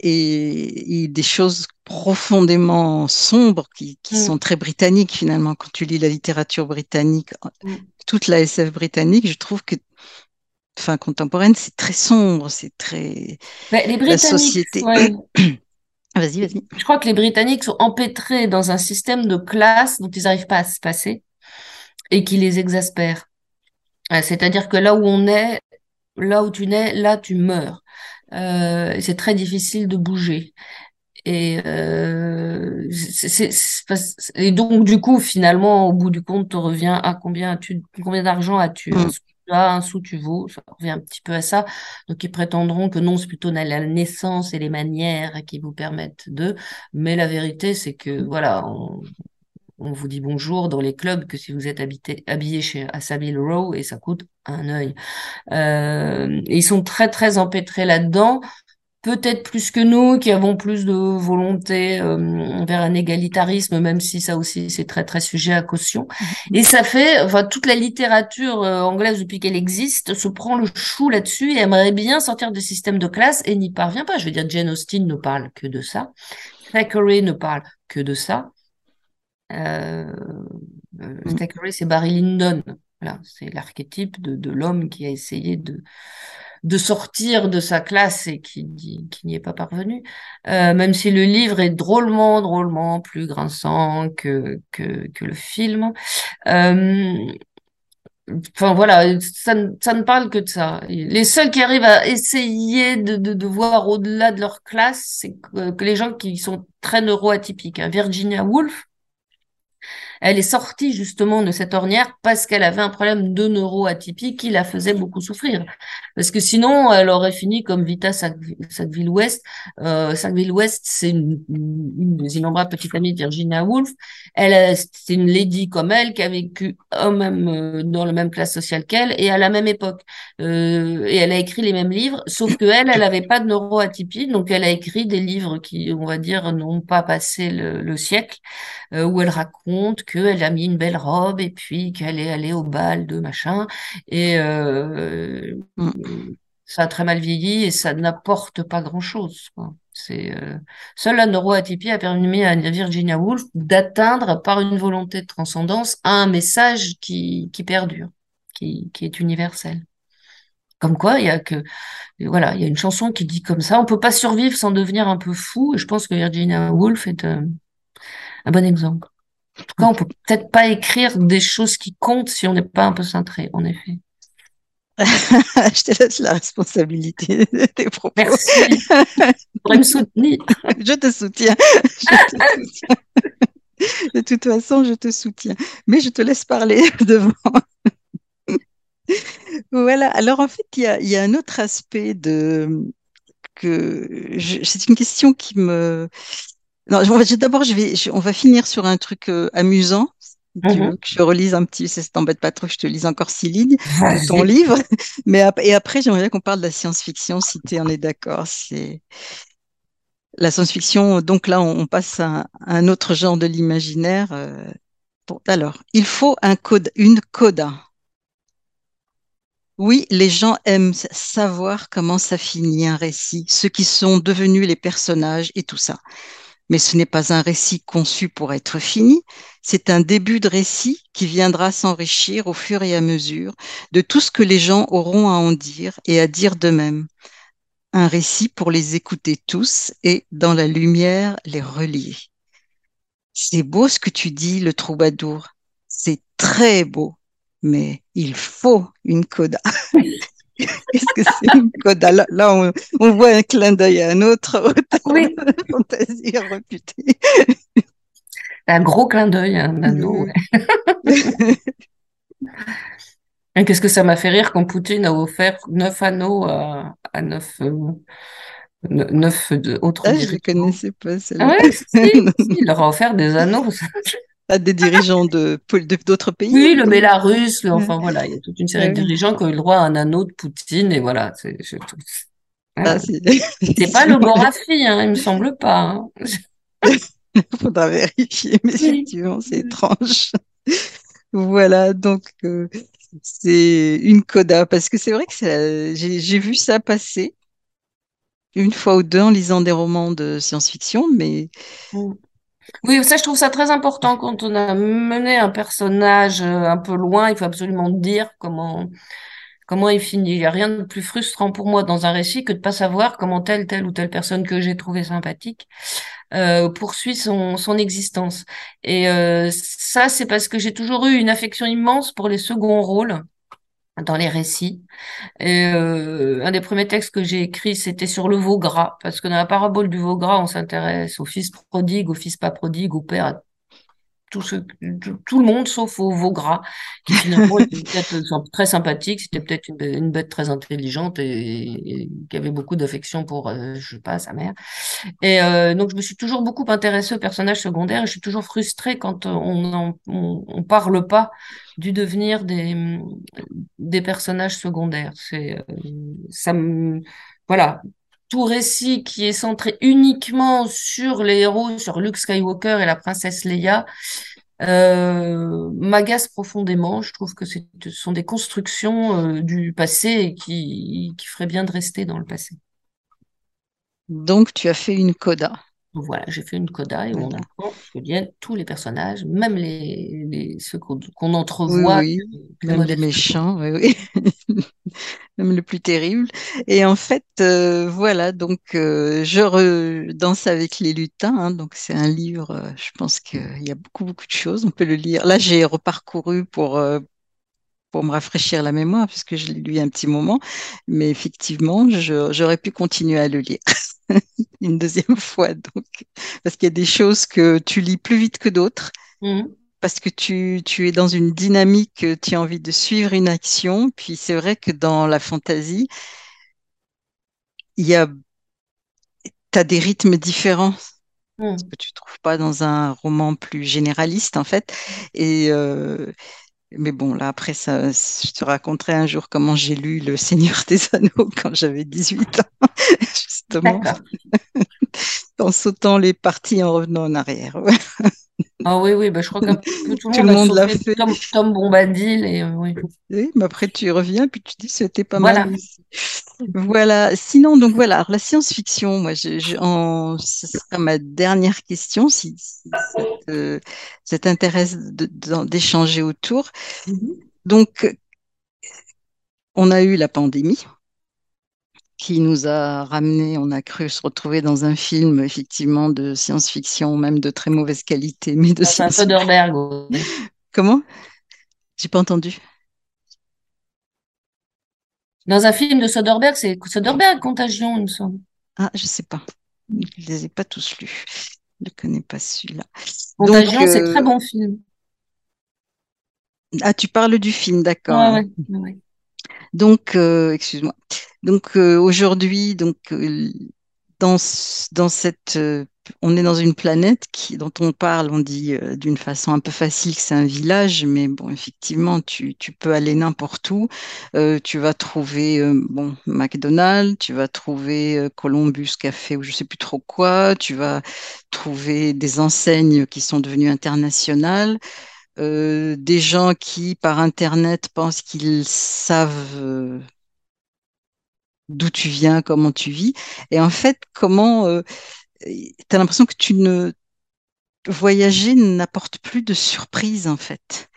et, des choses profondément sombres qui, qui sont très britanniques finalement. Quand tu lis la littérature britannique, toute la SF britannique, je trouve que fin contemporaine, c'est très sombre, c'est très les la société. vas-y, vas-y. Je crois que les Britanniques sont empêtrés dans un système de classe dont ils n'arrivent pas à se passer et qui les exaspère. C'est-à-dire que là où on est, là où tu nais, là tu meurs. Euh, c'est très difficile de bouger. Et, euh, et donc du coup finalement au bout du compte tu reviens à combien as-tu combien d'argent as-tu? Un sou tu vaux, ça revient un petit peu à ça. Donc ils prétendront que non, c'est plutôt la naissance et les manières qui vous permettent de. Mais la vérité, c'est que voilà, on, vous dit bonjour dans les clubs que si vous êtes habité, habillé chez à Row et ça coûte un œil. Euh, et ils sont très très empêtrés là-dedans peut-être plus que nous, qui avons plus de volonté euh, vers un égalitarisme, même si ça aussi c'est très très sujet à caution. Mhm. Et ça fait, enfin toute la littérature euh, anglaise depuis qu'elle existe se prend le chou là-dessus et aimerait bien sortir du système de classe et n'y parvient pas. Je veux dire, Jane Austen ne parle que de ça, Thackeray ne parle que de ça. Euh, euh mhm. Thackeray, c'est Barry Lyndon. Voilà, c'est l'archétype de, de l'homme qui a essayé de de sortir de sa classe et qui, qui n'y est pas parvenu, euh, même si le livre est drôlement, drôlement plus grinçant que, que, que le film. Euh, enfin voilà, ça, ça, ne parle que de ça. Les seuls qui arrivent à essayer de, de, de voir au-delà de leur classe, c'est que, que, les gens qui sont très neuroatypiques. Hein. Virginia Woolf, elle est sortie justement de cette ornière parce qu'elle avait un problème de neuroatypie qui la faisait beaucoup souffrir. Parce que sinon, elle aurait fini comme Vita Sackville-West. Euh, Sackville-West, c'est une, des innombrables petites amies de Virginia Woolf. Elle, c'est une lady comme elle qui a vécu au même, euh, dans la même classe sociale qu'elle et à la même époque. Euh, et elle a écrit les mêmes livres, sauf que elle, elle n'avait pas de neuroatypie, donc elle a écrit des livres qui, on va dire, n'ont pas passé le, le siècle, où elle raconte qu'elle a mis une belle robe et puis qu'elle est allée au bal de machin. Et euh, Mm. ça a très mal vieilli et ça n'apporte pas grand-chose. C'est euh, seule la neuroatypie a permis à Virginia Woolf d'atteindre par une volonté de transcendance un message qui, qui perdure, qui, qui est universel. Comme quoi, il y a que voilà, il y a une chanson qui dit comme ça, on peut pas survivre sans devenir un peu fou. Et je pense que Virginia Woolf est euh, un bon exemple. En tout cas, on peut peut-être pas écrire des choses qui comptent si on n'est pas un peu cintré, en effet. Je te laisse la responsabilité de tes propos. Merci. Pour me soutenir. Je te soutiens. Je te soutiens. De toute façon, je te soutiens. Mais je te laisse parler devant. Voilà. Alors, en fait, il y a, y a un autre aspect de que c'est une question qui me. Non, d'abord, je vais, je- on va finir sur un truc euh, amusant. Si tu Mhm. veux que je relise un petit, si ça t'embête pas trop, que je te lise encore six lignes de ton livre. Mais et après, j'aimerais bien qu'on parle de la science-fiction, si tu en es d'accord. C'est la science-fiction. Donc là, on, on passe à, à un autre genre de l'imaginaire. euh. Bon, alors, il faut un code, une coda. Oui, les gens aiment savoir comment ça finit un récit, ceux qui sont devenus les personnages et tout ça. Mais ce n'est pas un récit conçu pour être fini, c'est un début de récit qui viendra s'enrichir au fur et à mesure de tout ce que les gens auront à en dire et à dire d'eux-mêmes. Un récit pour les écouter tous et, dans la lumière, les relier. C'est beau ce que tu dis, le troubadour. C'est très beau, mais il faut une coda. Qu'est-ce que c'est une coda? Là, là, on, on voit un clin d'œil à un autre Oui, fantaisie réputé. un gros clin d'œil, un anneau. ouais. Et qu'est-ce que ça m'a fait rire quand Poutine a offert neuf anneaux à, à neuf, euh, ne- neuf autres Ah, je ne connaissais pas Ah celle-là. ouais, si, si, il leur a offert des anneaux. À des dirigeants de d'autres pays. Oui, le Bélarus, le- Ouais. enfin voilà, il y a toute une série de dirigeants qui ont eu le droit à un anneau de Poutine et voilà. C'est. Ah, C'est pas le Gorafi, hein, il me semble pas. hein. faudra vérifier, mais effectivement, c'est étrange. Voilà, donc euh, c'est une coda, parce que c'est vrai que j'ai vu ça passer une fois ou deux en lisant des romans de science-fiction, mais Mm. Oui, ça, je trouve ça très important quand on a mené un personnage euh, un peu loin. Il faut absolument dire comment, comment il finit. Il n'y a rien de plus frustrant pour moi dans un récit que de pas savoir comment telle, telle ou telle personne que j'ai trouvée sympathique euh, poursuit son, son existence. Et euh, ça, c'est parce que j'ai toujours eu une affection immense pour les seconds rôles dans les récits. Et euh, un des premiers textes que j'ai écrit, c'était sur le veau gras, parce que dans la parabole du veau gras, on s'intéresse au fils prodigue, au fils pas prodigue, au père, tout, ce, tout, tout le monde, sauf au veau gras, qui finalement était peut-être très sympathique, c'était peut-être une, bê- une bête très intelligente et, et qui avait beaucoup d'affection pour, euh, je sais pas, sa mère. Et euh, donc, je me suis toujours beaucoup intéressée aux personnages secondaires et je suis toujours frustrée quand euh, on en- on, on parle pas du devenir des, des personnages secondaires. C'est, euh, ça me, voilà. Tout récit qui est centré uniquement sur les héros, sur Luke Skywalker et la princesse Leia, euh, m'agace profondément. Je trouve que ce sont des constructions euh, du passé qui, qui feraient bien de rester dans le passé. donc tu as fait une coda. Voilà, j'ai fait une coda et on apprend deviennent tous les personnages, même les, les ceux qu'on qu'on Oui, entrevoit oui, très même les méchants, oui, oui. Même le plus terrible. Et en fait, euh, voilà, donc euh, je danse avec les lutins. hein, donc c'est un livre, euh, je pense qu'il y a beaucoup, beaucoup de choses. On peut le lire. Là, j'ai reparcouru pour, euh, pour me rafraîchir la mémoire, puisque je l'ai lu a un petit moment. Mais effectivement, je- j'aurais pu continuer à le lire une deuxième fois. Donc, parce qu'il y a des choses que tu lis plus vite que d'autres Mhm. parce que tu, tu es dans une dynamique, euh, tu as envie de suivre une action. Puis c'est vrai que dans la fantaisie, il y a, t'as des rythmes différents Mhm. que tu trouves pas dans un roman plus généraliste en fait. Et euh, mais bon, là après ça, je te raconterai un jour comment j'ai lu Le Seigneur des Anneaux quand j'avais 18 ans, justement, en sautant les parties en revenant en arrière. Ah oui, oui, bah, je crois peu tout le Tout monde le monde l'a fait. Tom, Tom Bombadil et euh, oui. Oui, mais après tu reviens puis tu dis c'était pas mal Voilà. aussi. Voilà. Sinon, donc voilà, alors, la science-fiction, moi, je, je- en, ce sera ma dernière question, si, si ça te- ça t'intéresse d'échanger autour. Mhm. Donc, on a eu la pandémie qui nous a ramené, on a cru se retrouver dans un film effectivement de science-fiction, même de très mauvaise qualité, mais de science-fiction. Soderbergh. Comment? J'ai pas entendu. Dans un film de Soderbergh, c'est Soderbergh, Contagion, il me semble. Ah, je sais pas. Je les ai pas tous lus. Je ne connais pas celui-là. Contagion, c'est euh, très bon film. ah, tu parles du film, d'accord. ouais, ouais, ouais. Donc, euh, excuse-moi. Donc euh, aujourd'hui, donc euh, dans dans cette, on est dans une planète qui, dont on parle, on dit euh, d'une façon un peu facile que c'est un village, mais bon, effectivement, tu, peux aller n'importe où. Euh, tu vas trouver euh, bon McDonald's, tu vas trouver Columbus Café ou je sais plus trop quoi. Tu vas trouver des enseignes qui sont devenues internationales des gens qui, par Internet, pensent qu'ils savent d'où tu viens, comment tu vis. Et en fait, comment tu as l'impression que tu ne voyager n'apporte plus de surprise, en fait,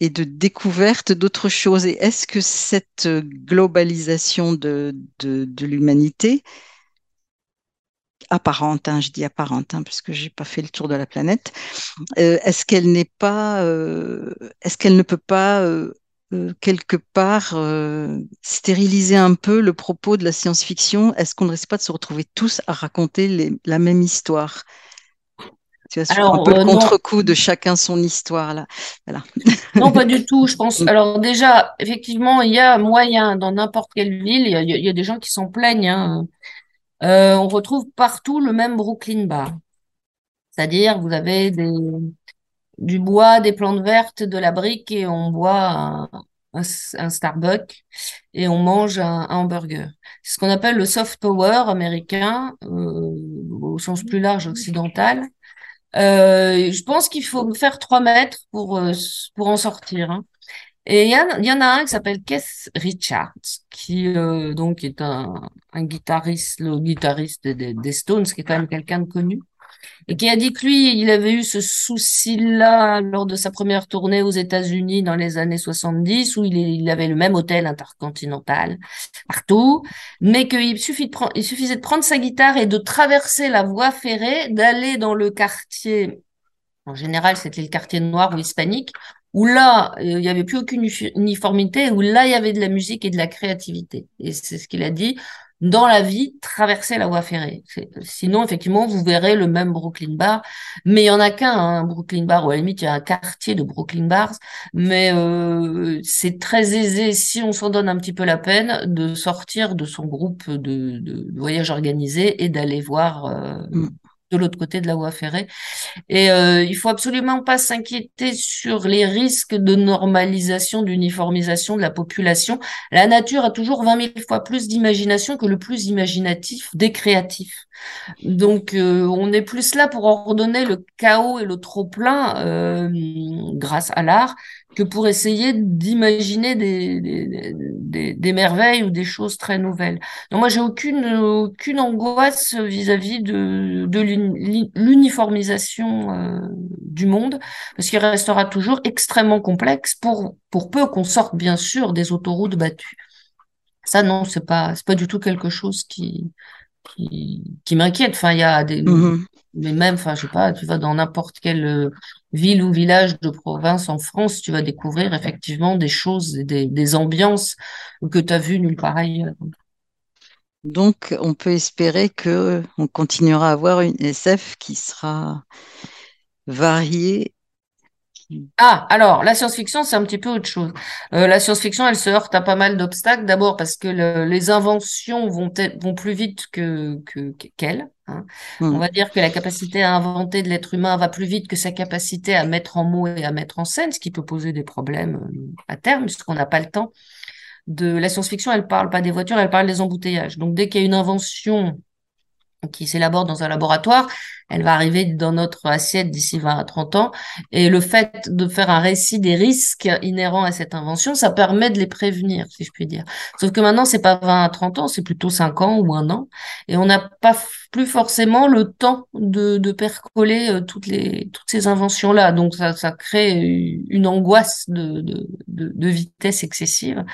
et de découverte d'autres choses. Et est-ce que cette globalisation de, l'humanité, apparente, hein, je dis apparente, hein, parce que j'ai pas fait le tour de la planète, euh, est-ce qu'elle n'est pas, euh, est-ce qu'elle ne peut pas euh, quelque part euh, stériliser un peu le propos de la science-fiction? Est-ce qu'on ne risque pas de se retrouver tous à raconter les- la même histoire? Tu vois, sur un Alors, peu euh, contre-coup de chacun son histoire là. Voilà. non, pas du tout. Je pense. Mm. Alors déjà, effectivement, il y a moyen dans n'importe quelle ville. Il y a, il y a- il y a des gens qui s'en plaignent. hein. Euh, on retrouve partout le même Brooklyn Bar. C'est-à-dire, vous avez des, du bois, des plantes vertes, de la brique et on boit un, Starbucks et on mange un, hamburger. C'est ce qu'on appelle le soft power américain, euh, au sens plus large occidental. Euh, je pense qu'il faut faire trois mètres pour, euh, pour en sortir. hein. Et il y, en- a un qui s'appelle Keith Richards, qui donc est un, un guitariste, le guitariste des, des Stones, qui est quand même quelqu'un de connu, et qui a dit que lui, il avait eu ce souci-là lors de sa première tournée aux États-Unis dans les années 70, où il, il avait le même hôtel intercontinental partout, mais qu'il suffit de il suffisait de prendre sa guitare et de traverser la voie ferrée, d'aller dans le quartier, en général c'était le quartier noir ou hispanique, où là, euh, il n'y avait plus aucune uni- uniformité, où là, il y avait de la musique et de la créativité. Et c'est ce qu'il a dit. Dans la vie, traversez la voie ferrée. Sinon, effectivement, vous verrez le même Brooklyn Bar, mais il y en a qu'un, hein, Brooklyn Bar, ou à la limite, il y a un quartier de Brooklyn Bars, mais euh, c'est très aisé, si on s'en donne un petit peu la peine, de sortir de son groupe de voyage organisé et d'aller voir euh, Mm. De l'autre côté de la voie ferrée. Et euh, il faut absolument pas s'inquiéter sur les risques de normalisation, d'uniformisation de la population. La nature a toujours 20 000 fois plus d'imagination que le plus imaginatif des créatifs. Donc, euh, on est plus là pour ordonner le chaos et le trop-plein euh, grâce à l'art que pour essayer d'imaginer des, des, merveilles ou des choses très nouvelles. Donc, moi, j'ai aucune, aucune angoisse vis-à-vis de, de l'uni- l'uniformisation euh, du monde, parce qu'il restera toujours extrêmement complexe pour, pour peu qu'on sorte, bien sûr, des autoroutes battues. Ça, non, c'est pas, c'est pas du tout quelque chose qui, qui, qui m'inquiète. Enfin, il y a des, Mhm. mais même, enfin, je sais pas, tu vas dans n'importe quelle euh, ville ou village de province en France, tu vas découvrir effectivement des choses, des, des ambiances que tu as vues nulle part ailleurs. Donc, on peut espérer que on continuera à avoir une SF qui sera variée. Ah, alors, la science-fiction, c'est un petit peu autre chose. Euh, la science-fiction, elle se heurte à pas mal d'obstacles. D'abord parce que le- les inventions vont, plus vite que, que, qu'elle. hein. On Mm. va dire que la capacité à inventer de l'être humain va plus vite que sa capacité à mettre en mots et à mettre en scène, ce qui peut poser des problèmes euh, à terme, puisqu'on n'a pas le temps. De la science-fiction, elle parle pas des voitures, elle parle des embouteillages. Donc, dès qu'il y a une invention qui s'élabore dans un laboratoire, elle va arriver dans notre assiette d'ici 20 à 30 ans. Et le fait de faire un récit des risques inhérents à cette invention, ça permet de les prévenir, si je puis dire. Sauf que maintenant, c'est pas 20 à 30 ans, c'est plutôt 5 ans ou un an. Et on n'a pas plus forcément le temps de, percoler euh, toutes les toutes ces inventions là donc ça, ça crée une angoisse de, de, vitesse excessive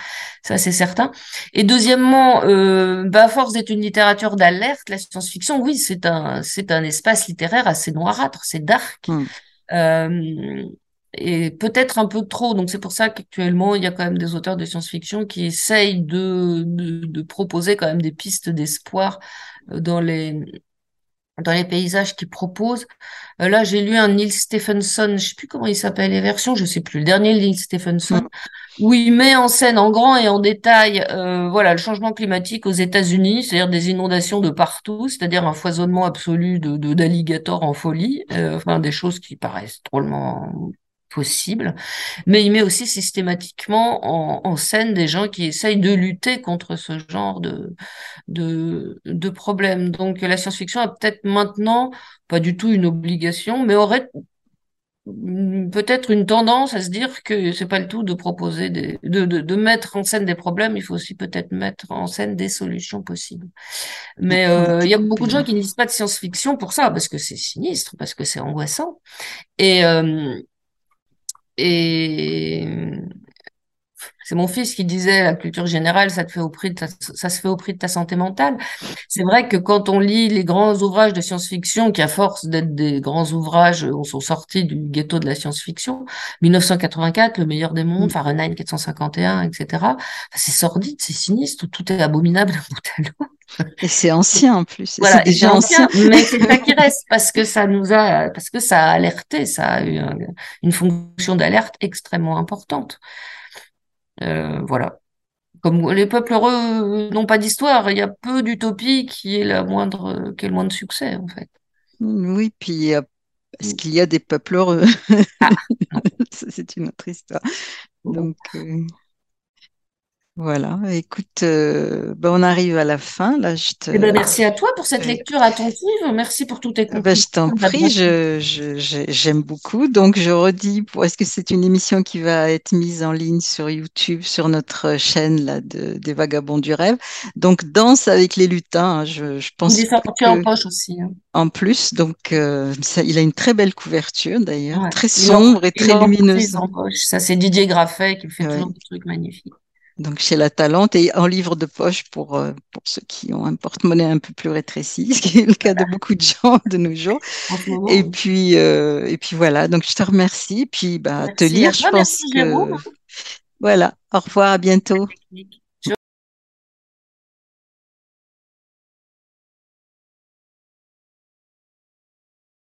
ça c'est certain et deuxièmement euh, bah, force d'être une littérature d'alerte la science-fiction oui c'est un c'est un espace littéraire assez noirâtre c'est dark hmm. euh, et peut-être un peu trop. Donc c'est pour ça qu'actuellement, il y a quand même des auteurs de science-fiction qui essayent de, de, de, proposer quand même des pistes d'espoir euh, dans les dans les paysages qu'ils proposent. Euh, là, j'ai lu un Neil Stephenson, je sais plus comment il s'appelle les versions, je sais plus, le dernier Neil Stephenson, mm. où il met en scène en grand et en détail, euh, voilà, le changement climatique aux États-Unis, c'est-à-dire des inondations de partout, c'est-à-dire un foisonnement absolu de d'alligators en folie, enfin des choses qui paraissent drôlement possible, mais il met aussi systématiquement en, en, scène des gens qui essayent de lutter contre ce genre de, de, de problèmes. Donc la science-fiction a peut-être maintenant, pas du tout une obligation, mais aurait peut-être une tendance à se dire que c'est pas le tout de proposer des, de, de, de, mettre en scène des problèmes, il faut aussi peut-être mettre en scène des solutions possibles. Mais euh, il y a beaucoup de gens qui ne lisent pas de science-fiction pour ça, parce que c'est sinistre, parce que c'est angoissant. Et, euh, et c'est mon fils qui disait la culture générale, ça te fait au prix de ça se fait au prix de ta santé mentale. C'est vrai que quand on lit les grands ouvrages de science-fiction, qui à force d'être des grands ouvrages, on sont sortis du ghetto de la science-fiction, 1984, Le meilleur des mondes, mm. Fahrenheit 451, etc. c'est sordide, c'est sinistre, tout est abominable Et c'est ancien en plus. Voilà, c'est déjà ancien, mais c'est ça qui reste parce que ça nous a, parce que ça a alerté, ça a eu une fonction d'alerte extrêmement importante. Euh, voilà. Comme les peuples heureux n'ont pas d'histoire, il y a peu d'utopie qui est la moindre, qui est le moins de succès en fait. Oui, puis est-ce qu'il y a des peuples heureux? Ah, C'est une autre histoire. Donc, euh, voilà, écoute, euh, ben on arrive à la fin. Là, je te... eh ben, merci à toi pour cette lecture attentive. Merci pour toutes tes ben, Je t'en prie, j'aime je, je, beaucoup. Donc, je redis, pour est-ce que c'est une émission qui va être mise en ligne sur YouTube, sur notre chaîne là, de, des Vagabonds du Rêve? Donc, Danse avec les lutins, hein, je, je pense. Il est en poche aussi. Hein. En plus, donc, euh, ça, il a une très belle couverture d'ailleurs, très sombre et très lumineuse. Ça, c'est Didier Graffet qui fait toujours des trucs magnifiques donc chez La Talente et en livre de poche pour, euh, pour ceux qui ont un porte-monnaie un peu plus rétréci, ce qui est le cas de beaucoup de gens de nos jours. et puis euh, et puis voilà, donc je te remercie. Puis bah te lire, je pense que voilà. Au revoir, à bientôt.